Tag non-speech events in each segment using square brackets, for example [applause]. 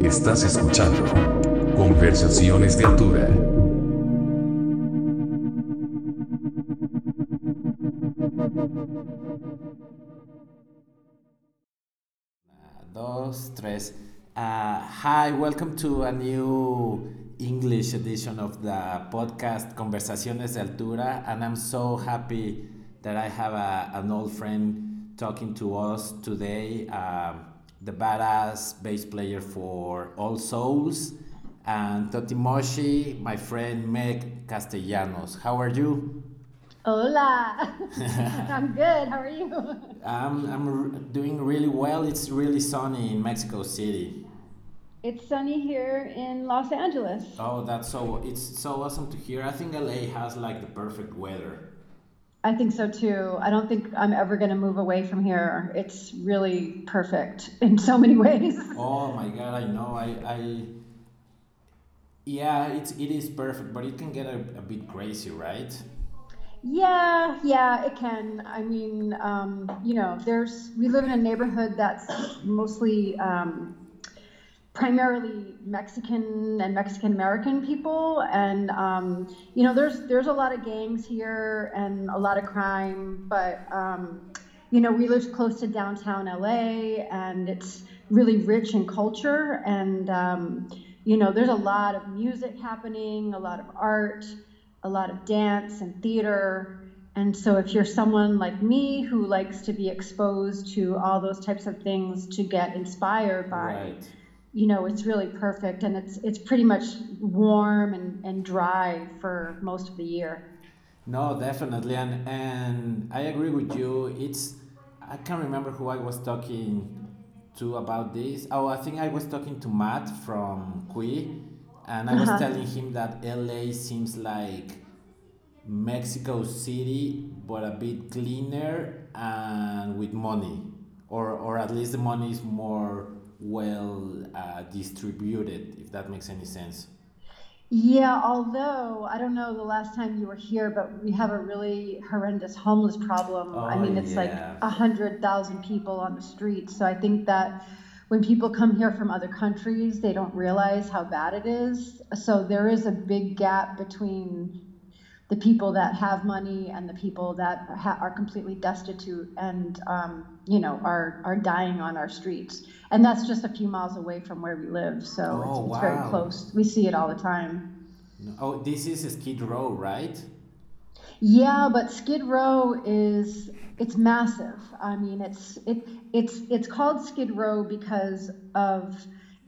Estás escuchando Conversaciones de Altura. Dos, tres. Uh, hi, welcome to a new English edition of the podcast Conversaciones de Altura, and I'm so happy that I have a, an old friend talking to us today, um, the badass bass player for All Souls, and Totimoshi, my friend Meg Castellanos. How are you? Hola. [laughs] I'm good. How are you? I'm, I'm doing really well. It's really sunny in Mexico City. It's sunny here in Los Angeles. Oh, that's so it's so awesome to hear. I think LA has like the perfect weather. I think so too. I don't think I'm ever going to move away from here. It's really perfect in so many [laughs] ways. Oh my god, I know. I I yeah, it's it is perfect, but it can get a, a bit crazy, right? Yeah, yeah, it can. I mean, um, you know, there's we live in a neighborhood that's mostly um, primarily Mexican and Mexican American people, and um, you know, there's there's a lot of gangs here and a lot of crime, but um, you know, we live close to downtown LA, and it's really rich in culture, and um, you know, there's a lot of music happening, a lot of art a lot of dance and theater. And so, if you're someone like me who likes to be exposed to all those types of things to get inspired by, Right. You know, it's really perfect. And it's it's pretty much warm and, and dry for most of the year. No, definitely, and and I agree with you. It's I can't remember who I was talking to about this. Oh, I think I was talking to Matt from Qui, and I was Uh-huh. telling him that LA seems like Mexico City, but a bit cleaner and with money, or or at least the money is more well uh, distributed, if that makes any sense. Yeah, although I don't know the last time you were here, but we have a really horrendous homeless problem. I Oh, mean, it's like yeah. a hundred thousand people on the streets. So I think that when people come here from other countries, they don't realize how bad it is. So there is a big gap between the people that have money and the people that ha- are completely destitute and um, you know are are dying on our streets. And that's just a few miles away from where we live. So Oh, it's, it's very close. We see it all the time. Oh, this is Skid Row, right? Yeah, but Skid Row is it's massive. I mean, it's it it's it's called Skid Row because of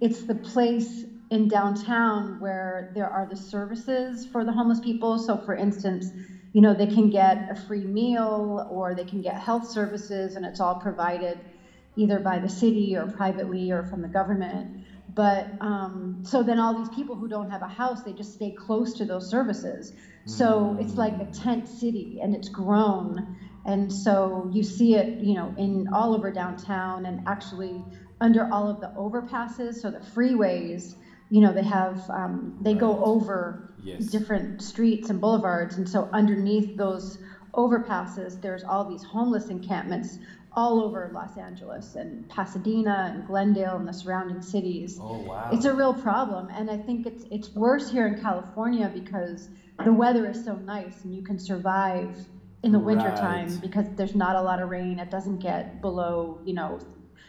it's the place in downtown where there are the services for the homeless people. So, for instance, you know they can get a free meal or they can get health services, and it's all provided either by the city or privately or from the government. But um, so then all these people who don't have a house, they just stay close to those services. So it's like a tent city, and it's grown. And so you see it, you know, in all over downtown, and actually under all of the overpasses, so the freeways. You know, they have um, they go over Yes. different streets and boulevards, and so underneath those overpasses, there's all these homeless encampments all over Los Angeles and Pasadena and Glendale and the surrounding cities. Oh wow. It's a real problem, and I think it's it's worse here in California because the weather is so nice and you can survive in the wintertime Right. because there's not a lot of rain. It doesn't get below you know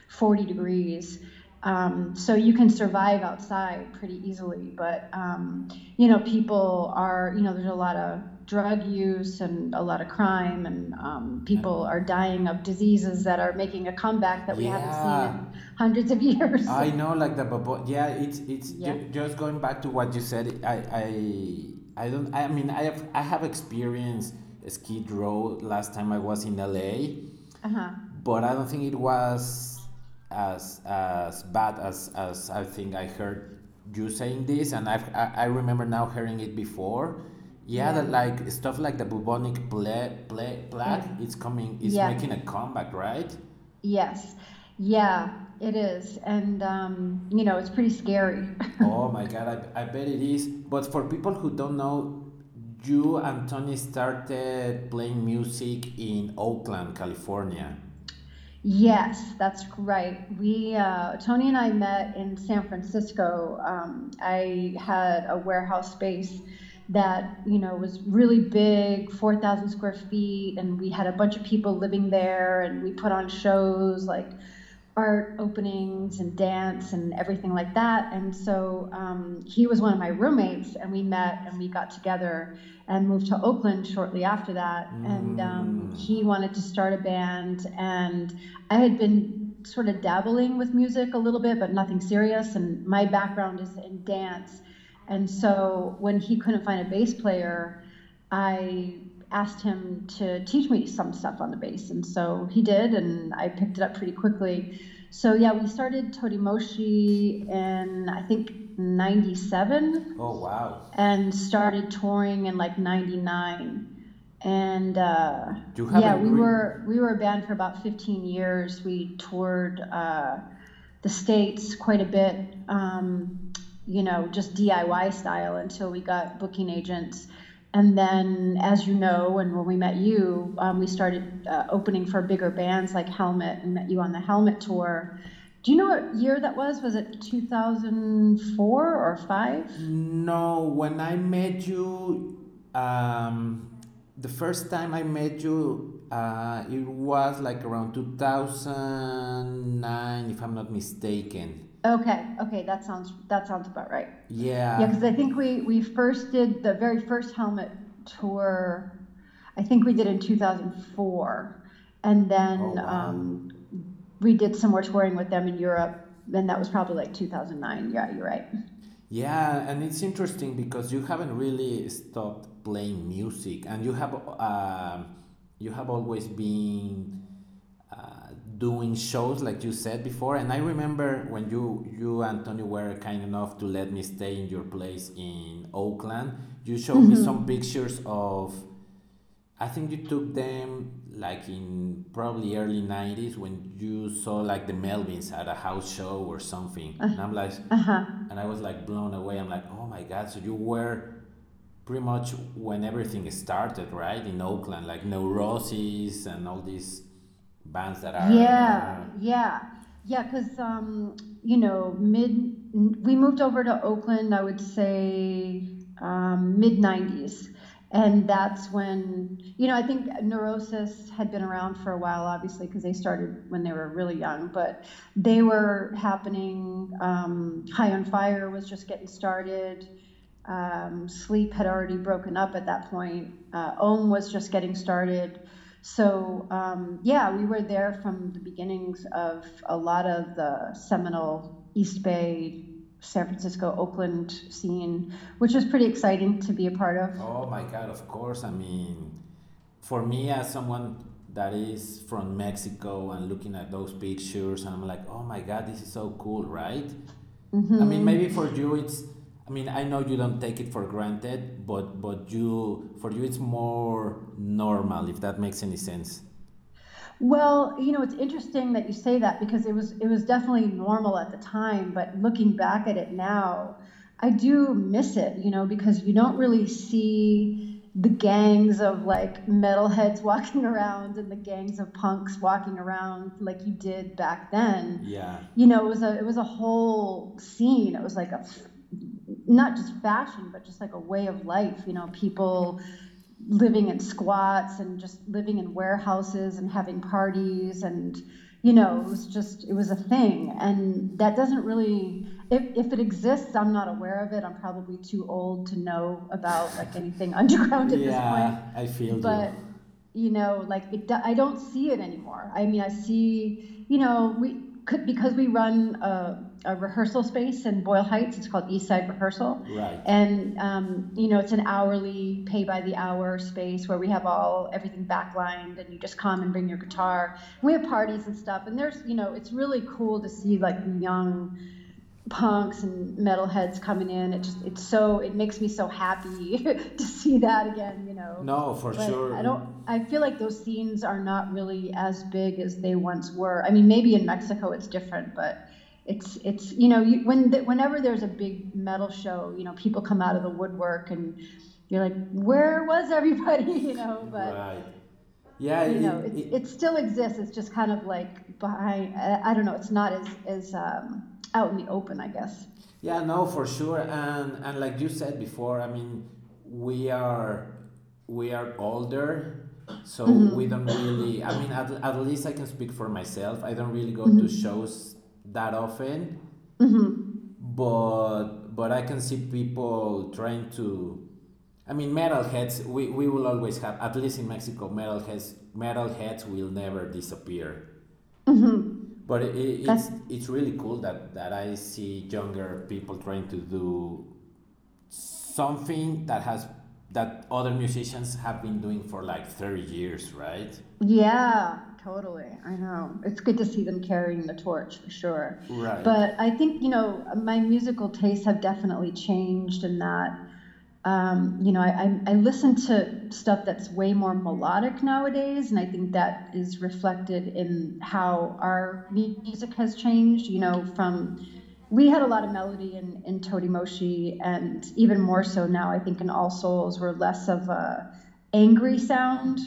40 degrees. Um, so you can survive outside pretty easily, but um, you know people are you know there's a lot of drug use and a lot of crime, and um, people are dying of diseases that are making a comeback that we haven't seen in hundreds of years. I know, like the babo- yeah, it's it's Yeah. ju- just going back to what you said. I I I don't. I mean, I have I have experienced Skid Row last time I was in LA, uh-huh. but I don't think it was as as bad as as I think I heard you saying this, and I've, I I remember now hearing it before. Yeah, Yeah. that like stuff like the bubonic plague, plague, plague Yeah. it's coming, it's Yeah. making a comeback, right? Yes. Yeah, it is. And, um, you know, it's pretty scary. [laughs] oh my god, I, I bet it is. But for people who don't know, you and Tony started playing music in Oakland, California. Yes, that's right. We uh, Tony and I met in San Francisco. Um, I had a warehouse space that you know was really big, four thousand square feet, and we had a bunch of people living there, and we put on shows like art openings and dance and everything like that. And so um, he was one of my roommates, and we met and we got together and moved to Oakland shortly after that. Mm. And um, mm. he wanted to start a band, and I had been sort of dabbling with music a little bit, but nothing serious. And my background is in dance. And so when he couldn't find a bass player, I asked him to teach me some stuff on the bass. And so he did, and I picked it up pretty quickly. So yeah, we started Totimoshi in I think 97. Oh wow. And started touring in like 99. And uh, yeah, we were we were a band for about 15 years. We toured uh, the states quite a bit, um, you know, just DIY style until we got booking agents and then, as you know, and when we met you, um, we started uh, opening for bigger bands like Helmet and met you on the Helmet tour. Do you know what year that was? Was it 2004 or 5? No, when I met you, um, the first time I met you, uh, it was like around 2009, if I'm not mistaken. Okay, okay, that sounds that sounds about right. Yeah. Yeah, because I think we we first did the very first helmet tour. I think we did in 2004, and then oh, wow. um, we did some more touring with them in Europe, and that was probably like 2009. Yeah, you're right. Yeah, and it's interesting because you haven't really stopped playing music, and you have uh, you have always been doing shows like you said before. And i remember when you you antonio were kind enough to let me stay in your place in oakland you showed mm-hmm. me some pictures of i think you took them like in probably early 90s when you saw like the melvins at a house show or something. Uh, and i'm like uh-huh. and i was like blown away. I'm like oh my god. So you were pretty much when everything started right? In oakland like neurosis and all these bands that are yeah yeah. Yeah because um, you know mid we moved over to oakland i would say um, mid 90s and that's when you know i think neurosis had been around for a while obviously because they started when they were really young but they were happening um, high on fire was just getting started. Um, sleep had already broken up at that point. Uh, ohm was just getting started so um, yeah, we were there from the beginnings of a lot of the seminal East Bay, San Francisco, Oakland scene, which was pretty exciting to be a part of. Oh my God! Of course, I mean, for me as someone that is from Mexico and looking at those pictures, and I'm like, oh my God, this is so cool, right? Mm-hmm. I mean, maybe for you it's I mean, I know you don't take it for granted, but but you for you it's more normal if that makes any sense. Well, you know, it's interesting that you say that because it was it was definitely normal at the time, but looking back at it now, I do miss it, you know, because you don't really see the gangs of like metalheads [laughs] walking around and the gangs of punks walking around like you did back then. Yeah. You know, it was a it was a whole scene. It was like a not just fashion, but just like a way of life. You know, people living in squats and just living in warehouses and having parties and you know it was just it was a thing and that doesn't really if, if it exists i'm not aware of it i'm probably too old to know about like anything [laughs] underground at yeah, this point i feel but you. you know like it, i don't see it anymore i mean i see you know we could because we run a, a, rehearsal space in Boyle Heights. It's called East Side Rehearsal. Right. And um, you know, it's an hourly, pay by the hour space where we have all everything backlined, and you just come and bring your guitar. We have parties and stuff, and there's you know, it's really cool to see like young punks and metalheads coming in. It just it's so it makes me so happy [laughs] to see that again, you know. No, for but sure. I don't I feel like those scenes are not really as big as they once were. I mean, maybe in Mexico it's different, but it's it's you know, you, when the, whenever there's a big metal show, you know, people come out of the woodwork and you're like, "Where was everybody?" [laughs] you know, but right. Yeah, you it- know, it, it- it still exists. It's just kind of like behind. I, I don't know. It's not as as um, out in the open, I guess. Yeah, no, for sure, and and like you said before, I mean, we are we are older, so we don't really. I mean, at, at least I can speak for myself. I don't really go to shows that often, mm-hmm. but but I can see people trying to. I mean, metalheads. We, we will always have, at least in Mexico, metalheads. Metalheads will never disappear. Mm-hmm. But it, it, it's That's- it's really cool that, that I see younger people trying to do something that has that other musicians have been doing for like 30 years, right? Yeah, totally. I know. It's good to see them carrying the torch for sure. Right. But I think, you know, my musical tastes have definitely changed in that, um, you know, I, I, I listen to stuff that's way more melodic nowadays. And I think that is reflected in how our music has changed, you know, from. We had a lot of melody in, in Totimoshi, and even more so now, I think in All Souls, we're less of a angry sound.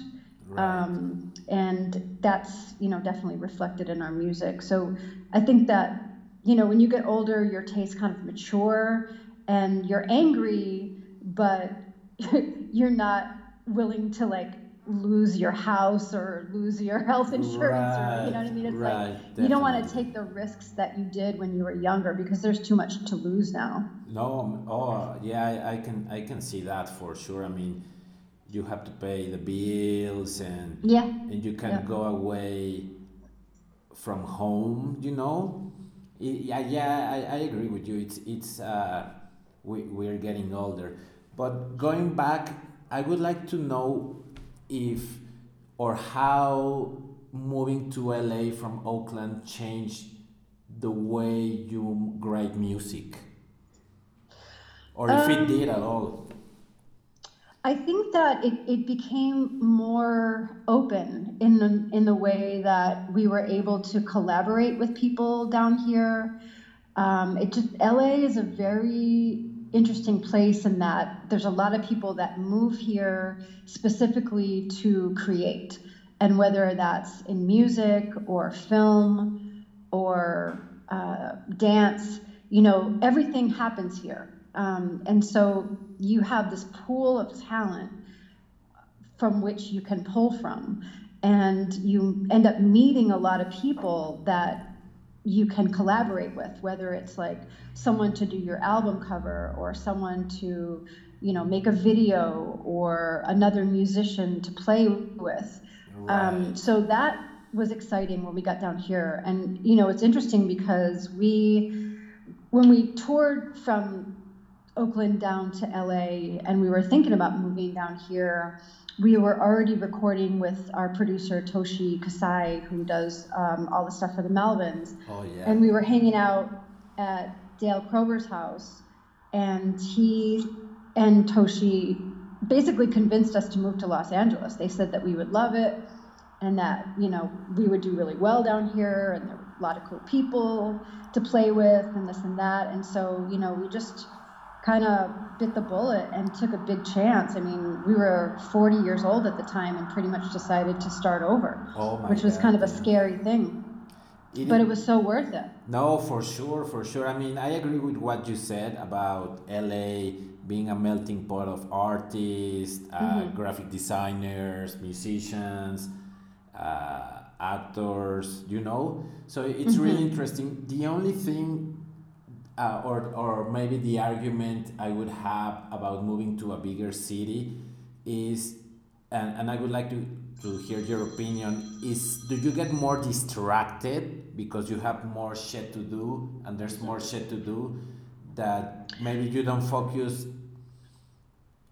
Right. Um, and that's, you know, definitely reflected in our music. So I think that, you know, when you get older, your tastes kind of mature and you're angry, but [laughs] you're not willing to like lose your house or lose your [laughs] health insurance or you know what I mean? It's Right, like you don't want to take the risks that you did when you were younger because there's too much to lose now. No, oh yeah, I, I can I can see that for sure. I mean, you have to pay the bills and Yeah. and you can Yeah. go away from home. You know, yeah, yeah, I, I agree with you. It's it's uh, we we're getting older, but going back, I would like to know if or how moving to LA from Oakland changed the way you write music or if it did at all. I think that it, it became more open in the, in the way that we were able to collaborate with people down here. Um, it just LA is a very interesting place in that there's a lot of people that move here specifically to create, and whether that's in music or film or uh, dance, you know, everything happens here. Um, and so you have this pool of talent from which you can pull from. And you end up meeting a lot of people that you can collaborate with, whether it's like someone to do your album cover or someone to, you know, make a video or another musician to play with. Um, so that was exciting when we got down here. And, you know, it's interesting because we, when we toured from Oakland down to LA and we were thinking about moving down here, we were already recording with our producer Toshi Kasai, who does um, all the stuff for the Melvins. Oh yeah. And we were hanging out at Dale Crover's house, and he and Toshi basically convinced us to move to Los Angeles. They said that we would love it and that, you know, we would do really well down here and there were a lot of cool people to play with and this and that. And so, you know, we just kind of bit the bullet and took a big chance. I mean, we were 40 years old at the time and pretty much decided to start over, Oh my which was God, kind of a scary thing. It But it was so worth it. No, for sure, for sure. I mean, I agree with what you said about LA being a melting pot of artists, uh, graphic designers, musicians, uh, actors, you know. So it's really interesting. The only thing, uh, or, or maybe the argument I would have about moving to a bigger city is, and, and I would like to, to hear your opinion, is do you get more distracted because you have more shit to do and there's more shit to do that maybe you don't focus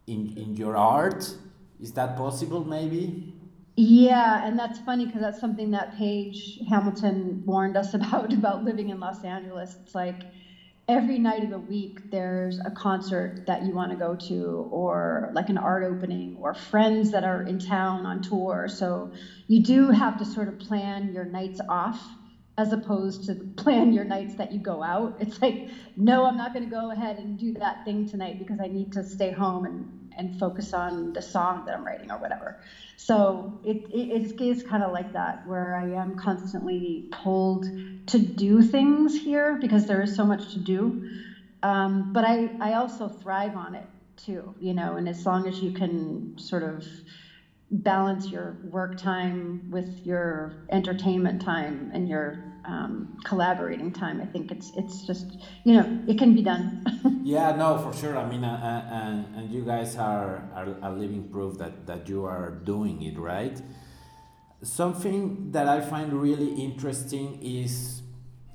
in, in your art? Is that possible maybe? Yeah, and that's funny because that's something that Page Hamilton warned us [laughs] about about living in Los Angeles. It's like every night of the week there's a concert that you want to go to or like an art opening or friends that are in town on tour. So you do have to sort of plan your nights off as opposed to [laughs] plan your nights that you go out. It's like, no, I'm not going to go ahead and do that thing tonight because I need to stay home and and focus on the song that I'm writing or whatever. So it, it, is kind of like that, where I am constantly pulled to do things here because there is so much to do. Um, but I, I also thrive on it too, you know, and as long as you can sort of balance your work time with your entertainment time and your um, collaborating time. I think it's it's just you know it can be done. [laughs] yeah, no, for sure. I mean, uh, uh, and and you guys are, are are living proof that that you are doing it right. Something that I find really interesting is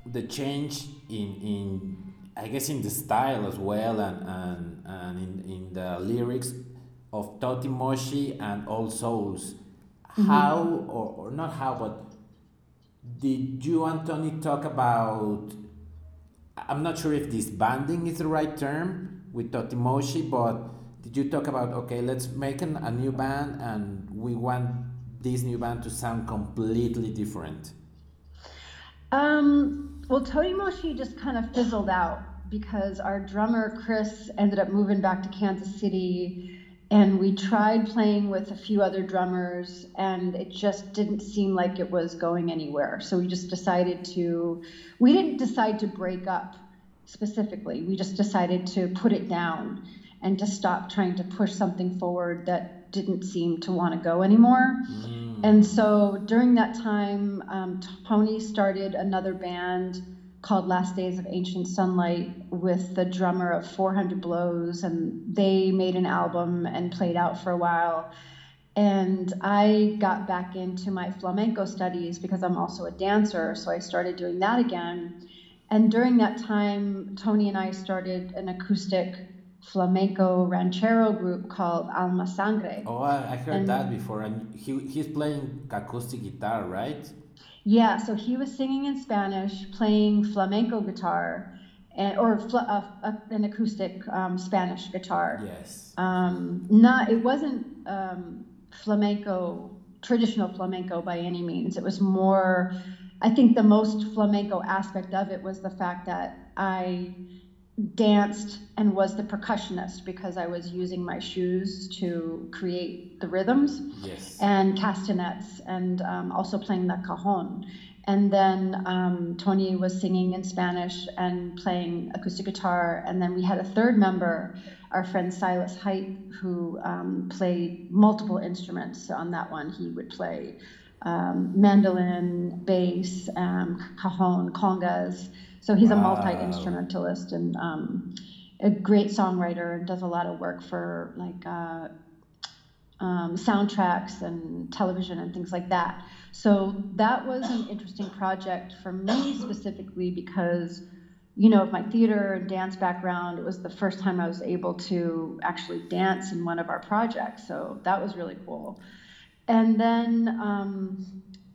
the change in in I guess in the style as well and and, and in, in the lyrics of Totimoshi and All Souls. Mm-hmm. How or, or not how but did you and Tony talk about I'm not sure if this banding is the right term with Totimoshi, but did you talk about okay, let's make an, a new band and we want this new band to sound completely different? Um, well, Totimoshi just kind of fizzled out because our drummer Chris ended up moving back to Kansas City and we tried playing with a few other drummers and it just didn't seem like it was going anywhere. So we just decided to we didn't decide to break up specifically. We just decided to put it down and to stop trying to push something forward that didn't seem to want to go anymore. Mm. and so during that time um, tony started another band called Last Days of Ancient Sunlight with the drummer of 400 Blows, and they made an album and played out for a while. And I got back into my flamenco studies because I'm also a dancer, so I started doing that again. And during that time, Tony and I started an acoustic flamenco ranchero group called Alma Sangre. Oh, I, heard and, that before. And he, he's playing acoustic guitar, right? Yeah, so he was singing in Spanish, playing flamenco guitar, and, or fl- uh, uh, an acoustic um, Spanish guitar. Yes. Um, not it wasn't um, flamenco, traditional flamenco by any means. It was more. I think the most flamenco aspect of it was the fact that I danced and was the percussionist because I was using my shoes to create the rhythms yes. and castanets and um, also playing the cajon. And then um, Tony was singing in Spanish and playing acoustic guitar. And then we had a third member, our friend Silas Hite, who um, played multiple instruments on that one. He would play um, mandolin, bass, um, cajon, congas. So he's wow. a multi instrumentalist and um, a great songwriter and does a lot of work for like uh, um, soundtracks and television and things like that. So that was an interesting project for me specifically because, you know, of my theater and dance background, it was the first time I was able to actually dance in one of our projects. So that was really cool. And then um,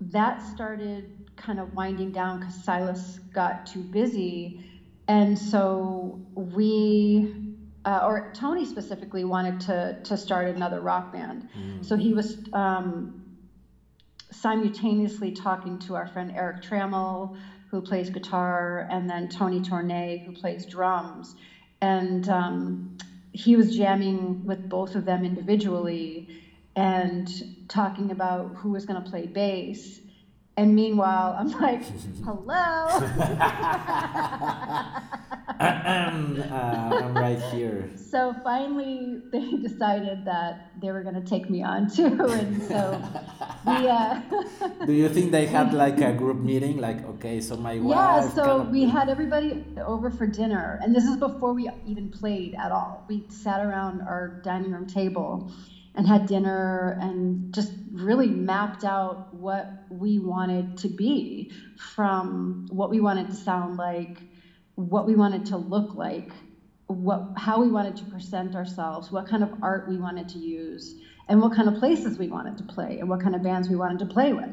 that started kind of winding down because Silas got too busy. And so we, uh, or Tony specifically, wanted to, to start another rock band. Mm. So he was um, simultaneously talking to our friend Eric Trammell, who plays guitar, and then Tony Tornay, who plays drums. And um, he was jamming with both of them individually and talking about who was going to play bass. And meanwhile, I'm like, [laughs] hello. uh, I'm right here. So finally, they [laughs] decided that they were going to take me on too. [laughs] And so we. Uh, Do you think they had like a group meeting? Like, okay, so my wife. Yeah, so we had everybody over for dinner. And this is before we even played at all. We sat around our dining room table and had dinner and just really mapped out what we wanted to be from what we wanted to sound like, what we wanted to look like, what how we wanted to present ourselves, what kind of art we wanted to use, and what kind of places we wanted to play and what kind of bands we wanted to play with.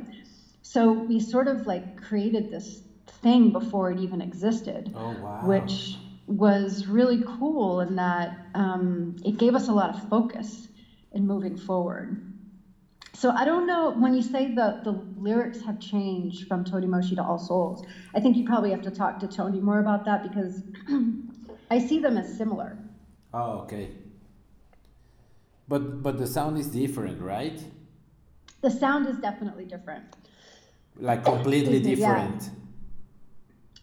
So we sort of like created this thing before it even existed, oh, wow. which was really cool in that um, it gave us a lot of focus in moving forward. So I don't know when you say the the lyrics have changed from Totimoshi to All Souls. I think you probably have to talk to Tony more about that because [clears throat] I see them as similar. Oh, okay. But but the sound is different, right? The sound is definitely different. Like completely me, yeah. different.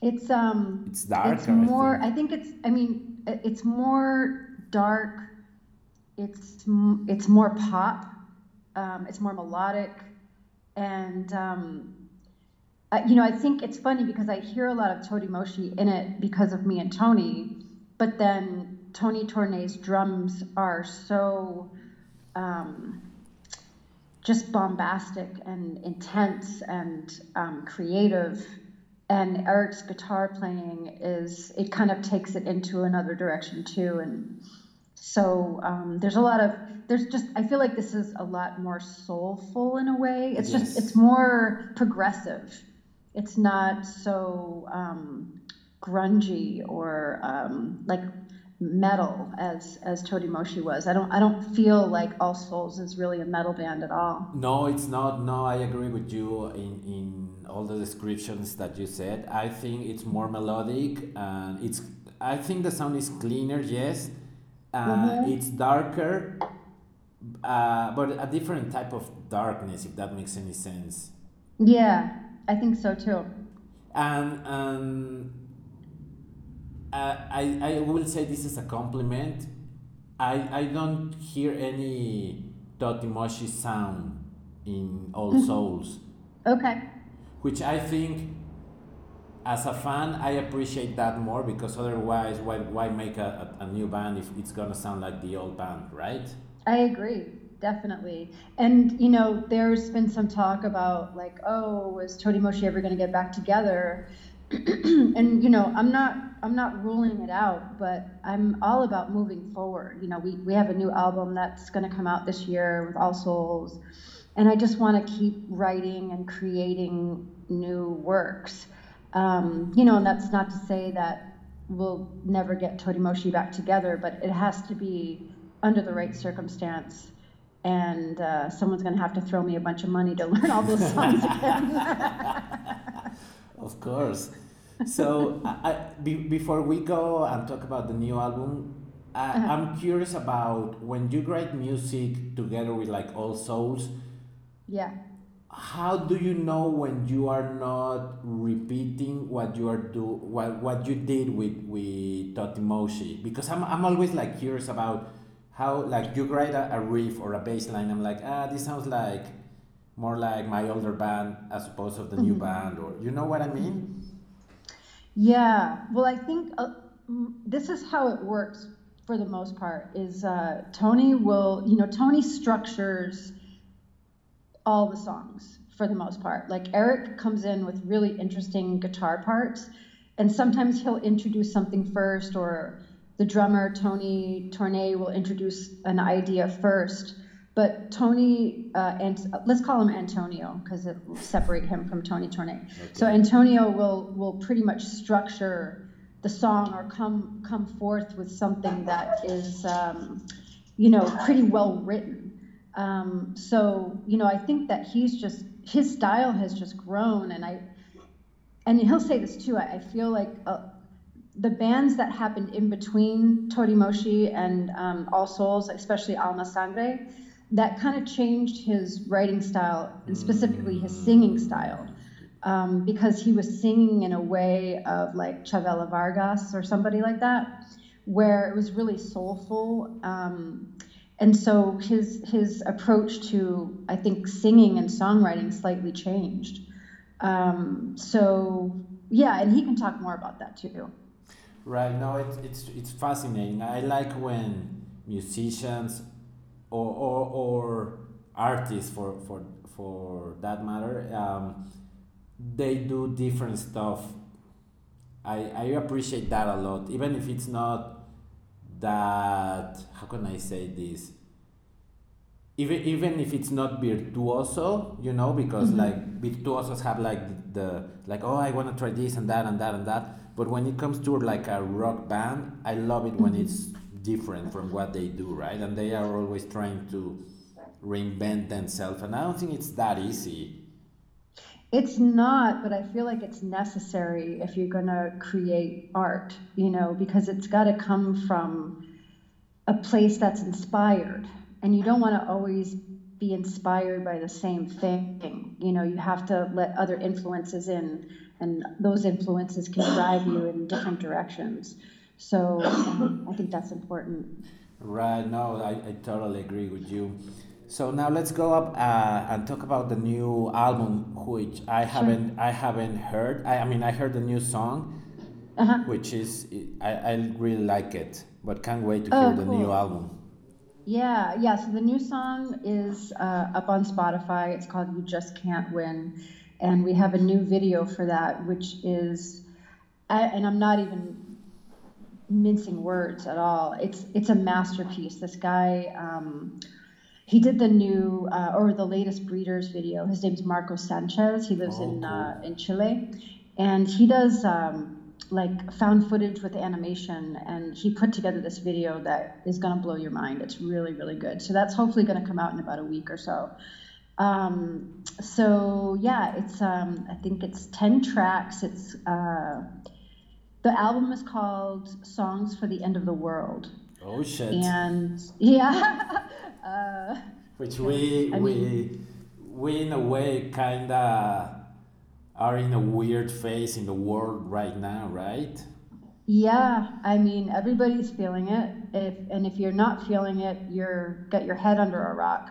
It's um It's darker, It's I more think. I think it's I mean it's more dark. It's it's more pop. Um, it's more melodic and um uh, you know, I think it's funny because I hear a lot of Totimoshi in it because of me and Tony, but then Tony Tornay's drums are so um, just bombastic and intense and um, creative. And Eric's guitar playing is, it kind of takes it into another direction too. And so um, there's a lot of, there's just, I feel like this is a lot more soulful in a way. It's just, it's more progressive. It's not so um, grungy or um, like metal as as Totimoshi was. I don't I don't feel like All Souls is really a metal band at all. No, it's not. No, I agree with you in, in all the descriptions that you said. I think it's more melodic and it's. I think the sound is cleaner. Yes, uh, Mhm. it's darker, uh, but a different type of darkness, if that makes any sense. Yeah, I think so too. And and uh, I I will say this is a compliment. I I don't hear any Totimoshi sound in All Souls. Okay. which I think as a fan I appreciate that more because otherwise why, why make a, a, a new band if it's gonna sound like the old band right I agree, definitely. And you know, there's been some talk about like, oh, was Totimoshi ever going to get back together? [clears throat] and you know, I'm not I'm not ruling it out, but I'm all about moving forward. You know, we we have a new album that's going to come out this year with All Souls, and I just want to keep writing and creating new works. Um, you know, and that's not to say that we'll never get Totimoshi back together, but it has to be under the right circumstance. And uh, someone's going to have to throw me a bunch of money to learn all those songs [laughs] again. of course so I, be, before we go and talk about the new album I, Uh-huh. I'm curious about when you write music together with like All Souls yeah. How do you know when you are not repeating what you are do what, what you did with with Totimoshi? Because I'm, I'm always like curious about how like you write a, a riff or a bass line. I'm like ah this sounds like more like my older band as opposed to the new band or you know what I mean? Yeah. Well, I think uh, mm, this is how it works for the most part. Is uh, Tony will, you know, Tony structures all the songs for the most part. Like Eric comes in with really interesting guitar parts, and sometimes he'll introduce something first, or the drummer Tony Tornay will introduce an idea first. But Tony, uh, and let's call him Antonio because it will separate him from Tony Tornay. So Antonio will will pretty much structure the song or come come forth with something that is, um, you know, pretty well written. Um, so you know, I think that he's just his style has just grown, and I and he'll say this too. I, I feel like uh, the bands that happened in between Totimoshi and um, All Souls, especially Alma Sangre, that kind of changed his writing style and specifically his singing style. Um, because he was singing in a way of like Chavela Vargas or somebody like that, where it was really soulful. Um, and so his his approach to I think singing and songwriting slightly changed. Um, so yeah, and he can talk more about that too. Right. No, it's it's it's fascinating. I like when musicians or or, or artists for, for for that matter um, they do different stuff. I I appreciate that a lot, even if it's not that how can I say this? Even even if it's not virtuoso, you know, because mm-hmm. like virtuosos have like the like oh I want to try this and that and that and that. But when it comes to like a rock band, I love it when mm-hmm. it's different from what they do, right? And they are always trying to reinvent themselves, and I don't think it's that easy. It's not, but I feel like it's necessary if you're going to create art, you know, because it's got to come from a place that's inspired. and you don't want to always be inspired by the same thing. You know, you have to let other influences in, and those influences can drive you in different directions. So um, I think that's important. Right. No, I, I totally agree with you. So now let's go up uh, and talk about the new album, which I haven't I haven't heard. I, I mean, I heard the new song, Uh-huh. which is I, I really like it, but can't wait to Oh, hear the new album. Yeah, yeah. So the new song is uh, up on Spotify. It's called "You Just Can't Win," and we have a new video for that, which is, I, and I'm not even mincing words at all. It's it's a masterpiece. This guy, um, he did the new uh, or the latest Breeders video. His name's Marco Sanchez. He lives Oh, in cool. uh, in Chile, and he does. Um, like found footage with animation and he put together this video that is going to blow your mind it's really really good so that's hopefully going to come out in about a week or so um, so yeah it's um, i think it's 10 tracks it's uh, the album is called songs for the end of the world Oh shit! and yeah [laughs] uh, Which we I we we in a way kinda are in a weird phase in the world right now, right? Yeah, I mean everybody's feeling it. If and if you're not feeling it, you're got your head under a rock.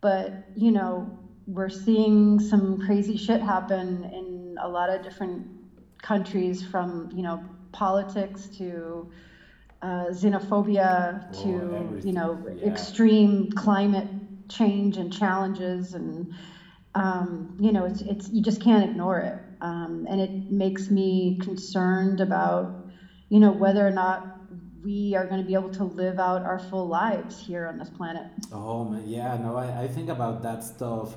But you know, we're seeing some crazy shit happen in a lot of different countries, from you know politics to uh, xenophobia Oh, to you know yeah. extreme climate change and challenges and um, you know, it's, it's you just can't ignore it, um, and it makes me concerned about, you know, whether or not we are going to be able to live out our full lives here on this planet. Oh man, yeah, no, I, I think about that stuff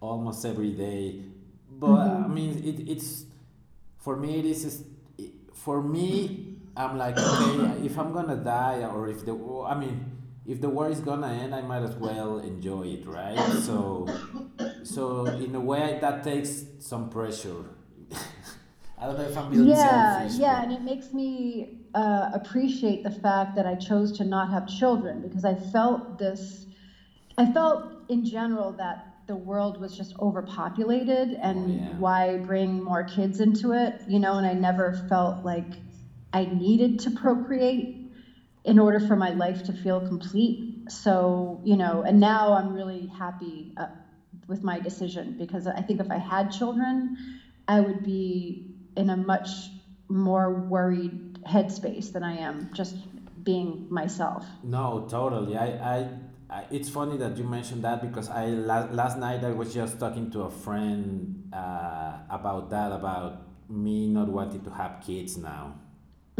almost every day. But Mm-hmm. I mean, it, it's for me. It is for me. I'm like, okay, if I'm gonna die, or if the I mean, if the war is gonna end, I might as well enjoy it, right? So, so in a way, that takes some pressure. [laughs] I don't know if I'm being yeah, selfish. yeah, but- and it makes me uh, appreciate the fact that I chose to not have children because I felt this. I felt in general that the world was just overpopulated, and Oh, yeah. why bring more kids into it? You know, and I never felt like I needed to procreate in order for my life to feel complete. So, you know, and now I'm really happy uh, with my decision because I think if I had children, I would be in a much more worried headspace than I am just being myself. No, totally. I, I, I, it's funny that you mentioned that because I la- last night I was just talking to a friend uh, about that about me not wanting to have kids now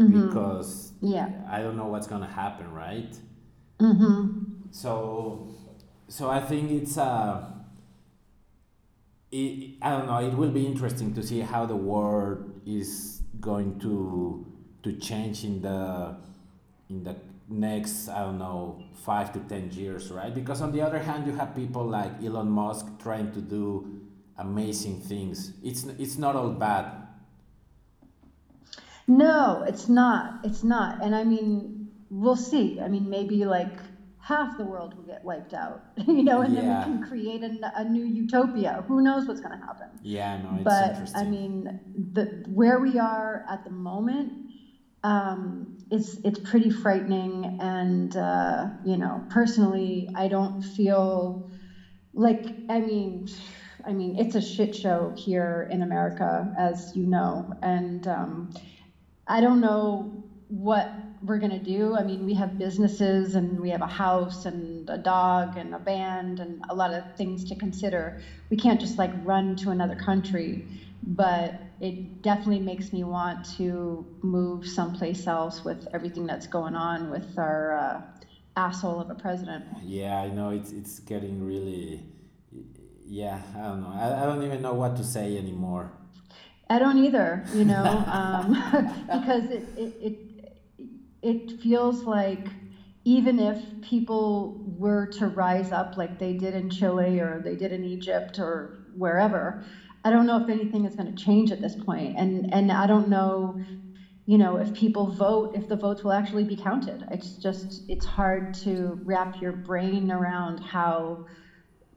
because Yeah. I don't know what's gonna happen, right? Mm-hmm. So, so I think it's uh, it, I don't know. It will be interesting to see how the world is going to to change in the in the next I don't know five to ten years, right? Because on the other hand, you have people like Elon Musk trying to do amazing things. It's it's not all bad. No, it's not. It's not. And I mean, we'll see. I mean, maybe like half the world will get wiped out, [laughs] you know, and Yeah. then we can create a, a new utopia. Who knows what's going to happen? Yeah, no, it's but interesting. I mean, the where we are at the moment, um, it's it's pretty frightening. And uh, you know, personally, I don't feel like I mean, I mean, it's a shit show here in America, as you know, and um, I don't know what we're gonna do. I mean, we have businesses and we have a house and a dog and a band and a lot of things to consider. We can't just like run to another country, but it definitely makes me want to move someplace else with everything that's going on with our uh, asshole of a president. Yeah, I know it's it's getting really. Yeah, I don't know. I, I don't even know what to say anymore. I don't either, you know, [laughs] um, [laughs] because it, it, it, it feels like even if people were to rise up like they did in Chile or they did in Egypt or wherever, I don't know if anything is going to change at this point. And, and I don't know, you know, if people vote, if the votes will actually be counted. It's just, it's hard to wrap your brain around how,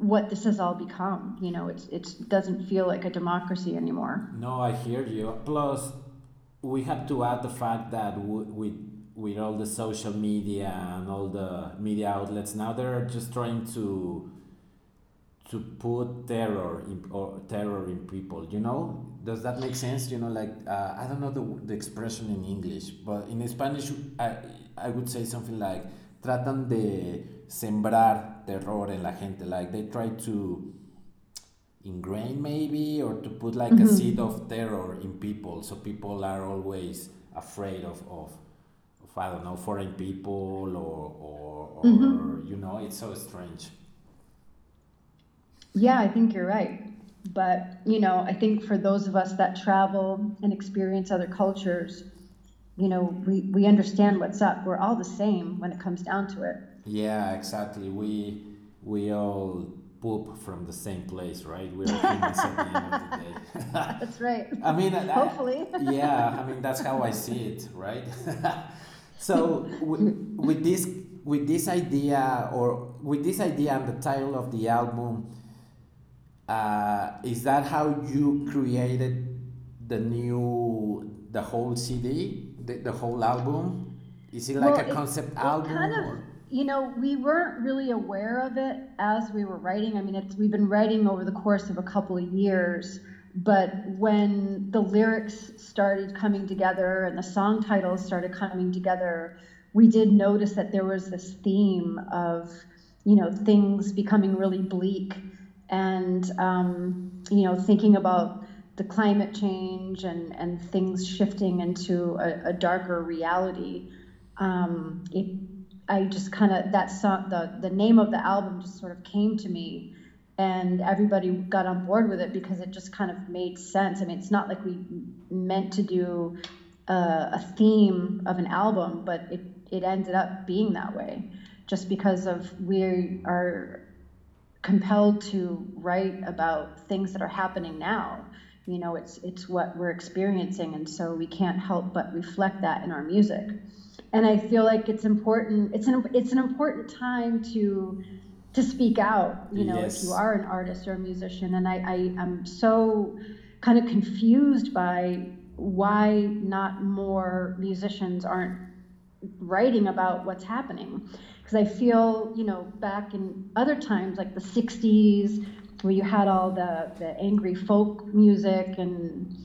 what this has all become. You know, it's, it doesn't feel like a democracy anymore. No, I hear you. Plus, we have to add the fact that with, with all the social media and all the media outlets now, they're just trying to to put terror in, or terror in people you know does that make sense you know like uh, i don't know the, the expression in english but in spanish I, I would say something like tratan de sembrar terror en la gente like they try to ingrain maybe or to put like mm-hmm. a seed of terror in people so people are always afraid of, of, of i don't know foreign people or, or, or mm-hmm. you know it's so strange yeah, I think you're right. But, you know, I think for those of us that travel and experience other cultures, you know, we, we understand what's up. We're all the same when it comes down to it. Yeah, exactly. We we all poop from the same place, right? We're humans at the end of the day. [laughs] that's right. I mean, hopefully. [laughs] yeah, I mean that's how I see it, right? [laughs] so with, with this with this idea or with this idea and the title of the album uh, is that how you created the new the whole CD, the, the whole album? Is it like well, a concept it, album? kind of, you know, we weren't really aware of it as we were writing. I mean, it's, we've been writing over the course of a couple of years, but when the lyrics started coming together and the song titles started coming together, we did notice that there was this theme of, you know, things becoming really bleak and um, you know thinking about the climate change and, and things shifting into a, a darker reality. Um, it, I just kind of that song, the the name of the album just sort of came to me, and everybody got on board with it because it just kind of made sense. I mean, it's not like we meant to do a, a theme of an album, but it it ended up being that way, just because of we are compelled to write about things that are happening now. You know, it's it's what we're experiencing, and so we can't help but reflect that in our music. And I feel like it's important. It's an it's an important time to to speak out. You know, yes. if you are an artist or a musician, and I, I am so kind of confused by why not more musicians aren't writing about what's happening because I feel, you know, back in other times like the 60s where you had all the, the angry folk music and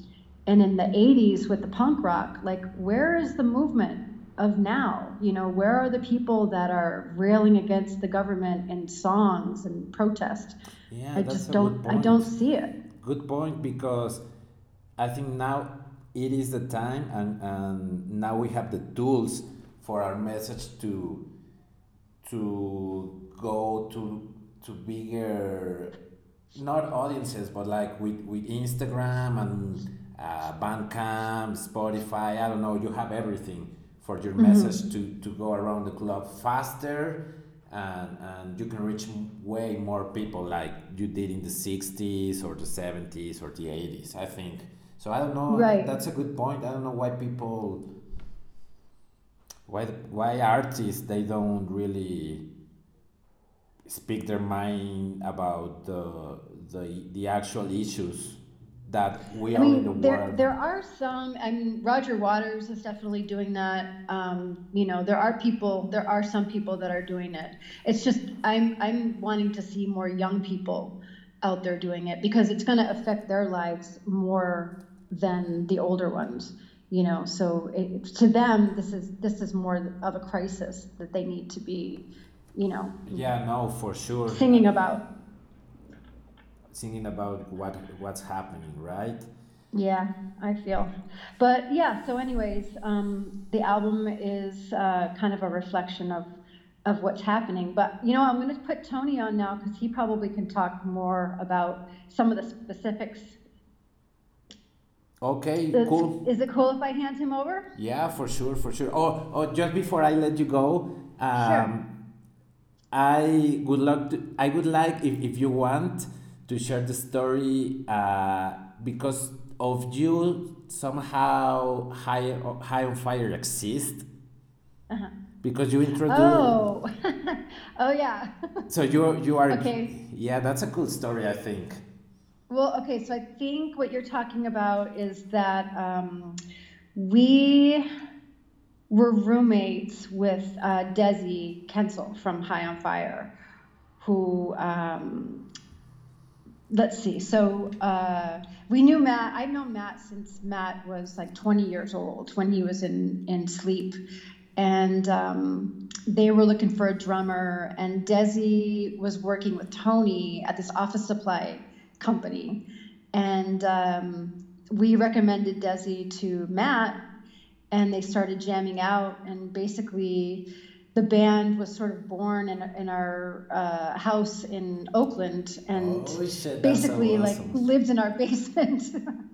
and in the 80s with the punk rock, like where is the movement of now? You know, where are the people that are railing against the government in songs and protest? Yeah, I just don't I don't see it. Good point because I think now it is the time and, and now we have the tools for our message to to go to to bigger not audiences but like with with Instagram and uh, Bandcamp, Spotify. I don't know. You have everything for your mm-hmm. message to to go around the club faster. And, and you can reach way more people like you did in the 60s or the 70s or the 80s i think so i don't know right. that's a good point i don't know why people why why artists they don't really speak their mind about the the the actual issues that we I are mean, in the there, world. There are some. I mean, Roger Waters is definitely doing that. Um, you know, there are people. There are some people that are doing it. It's just I'm I'm wanting to see more young people out there doing it because it's going to affect their lives more than the older ones you know so it, to them this is this is more of a crisis that they need to be you know yeah no for sure singing about singing about what what's happening right yeah i feel but yeah so anyways um, the album is uh, kind of a reflection of of what's happening but you know i'm going to put tony on now because he probably can talk more about some of the specifics Okay, Is, cool. Is it cool if I hand him over? Yeah, for sure, for sure. Oh, oh just before I let you go, um, sure. I would like to, I would like if, if you want to share the story uh, because of you somehow high high on fire exist Uh-huh. because you introduced. Oh, [laughs] oh yeah. [laughs] So you you are Okay. Yeah, that's a cool story. I think. Well, okay, so I think what you're talking about is that um, we were roommates with uh, Desi Kensel from High on Fire, who, um, let's see, so uh, we knew Matt. I've known Matt since Matt was like 20 years old when he was in, in sleep. And um, they were looking for a drummer, and Desi was working with Tony at this office supply company. And um, we recommended Desi to Matt, and they started jamming out. And basically, the band was sort of born in, in our uh, house in Oakland, and Holy shit, so basically like lived in our [laughs] basement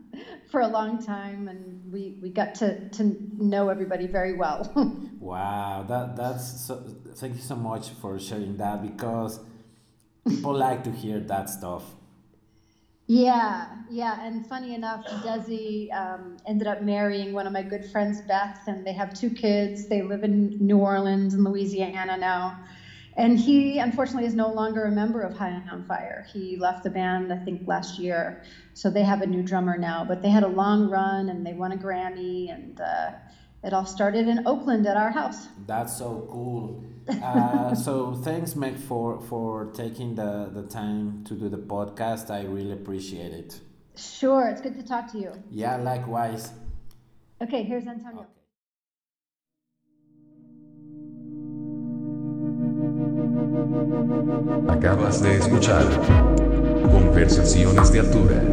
[laughs] for a long time, and we we got to to know everybody very well. [laughs] Wow, that that's so. Thank you so much for sharing that because people like to hear that stuff. Yeah, yeah, and funny enough, Desi um, ended up marrying one of my good friends, Beth, and they have two kids. They live in New Orleans and Louisiana now. And he, unfortunately, is no longer a member of High on Fire. He left the band, I think, last year. So they have a new drummer now. But they had a long run and they won a Grammy, and uh, it all started in Oakland at our house. That's so cool. Uh, so thanks, Meg, for for taking the the time to do the podcast. I really appreciate it. Sure, it's good to talk to you. Yeah, likewise. Okay, here's Antonio. Acabas de escuchar Conversaciones de Altura.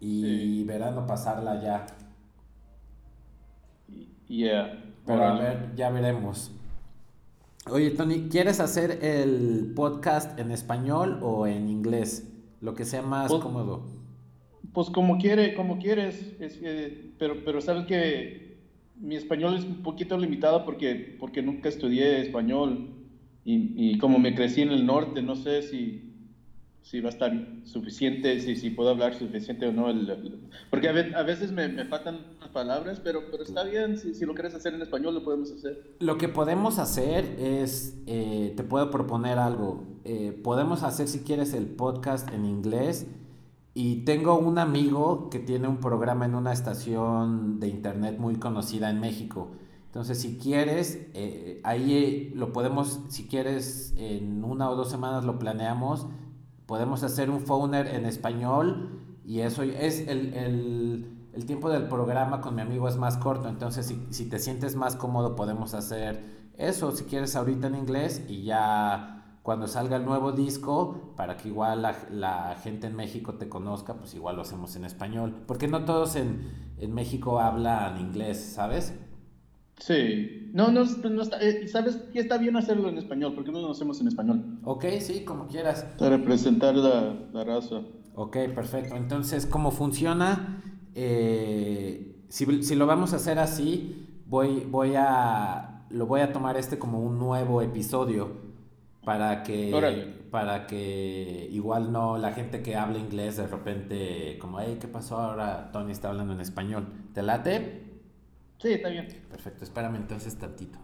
Y verano pasarla ya. Yeah. Pero a ver, ya veremos. Oye, Tony, ¿quieres hacer el podcast en español o en inglés? Lo que sea más Pues- cómodo. Pues como quiere, como quieres, es pero, pero sabes que mi español es un poquito limitado porque, porque nunca estudié español y, y como me crecí en el norte, no sé si, si va a estar suficiente, si, si puedo hablar suficiente o no. el- el- porque a, ve- a veces me, me faltan las palabras, pero, pero está bien, si, si lo quieres hacer en español lo podemos hacer. Lo que podemos hacer es, eh, te puedo proponer algo. Eh, podemos hacer, si quieres, el podcast en inglés. Y tengo un amigo que tiene un programa en una estación de internet muy conocida en México. Entonces, si quieres, eh, ahí eh, lo podemos, si quieres, en una o dos semanas lo planeamos. Podemos hacer un phoner en español y eso es el, el, el tiempo del programa con mi amigo es más corto. Entonces, si, si te sientes más cómodo, podemos hacer eso. Si quieres, ahorita en inglés y ya cuando salga el nuevo disco, para que igual la, la, gente en México te conozca, pues igual lo hacemos en español. Porque no todos en, en México hablan inglés, ¿sabes? Sí, no, no, no está, eh, ¿sabes que está bien hacerlo en español? porque no lo hacemos en español? Ok, sí, como quieras. Para representar la, la raza. Ok, perfecto. Entonces, ¿cómo funciona? Eh, si, si, lo vamos a hacer así, voy, voy a, lo voy a tomar este como un nuevo episodio para que, para que igual no la gente que habla inglés de repente como, hey, ¿qué pasó ahora? Tony está hablando en español. ¿Te late? Sí, está bien. Perfecto, espérame entonces tantito.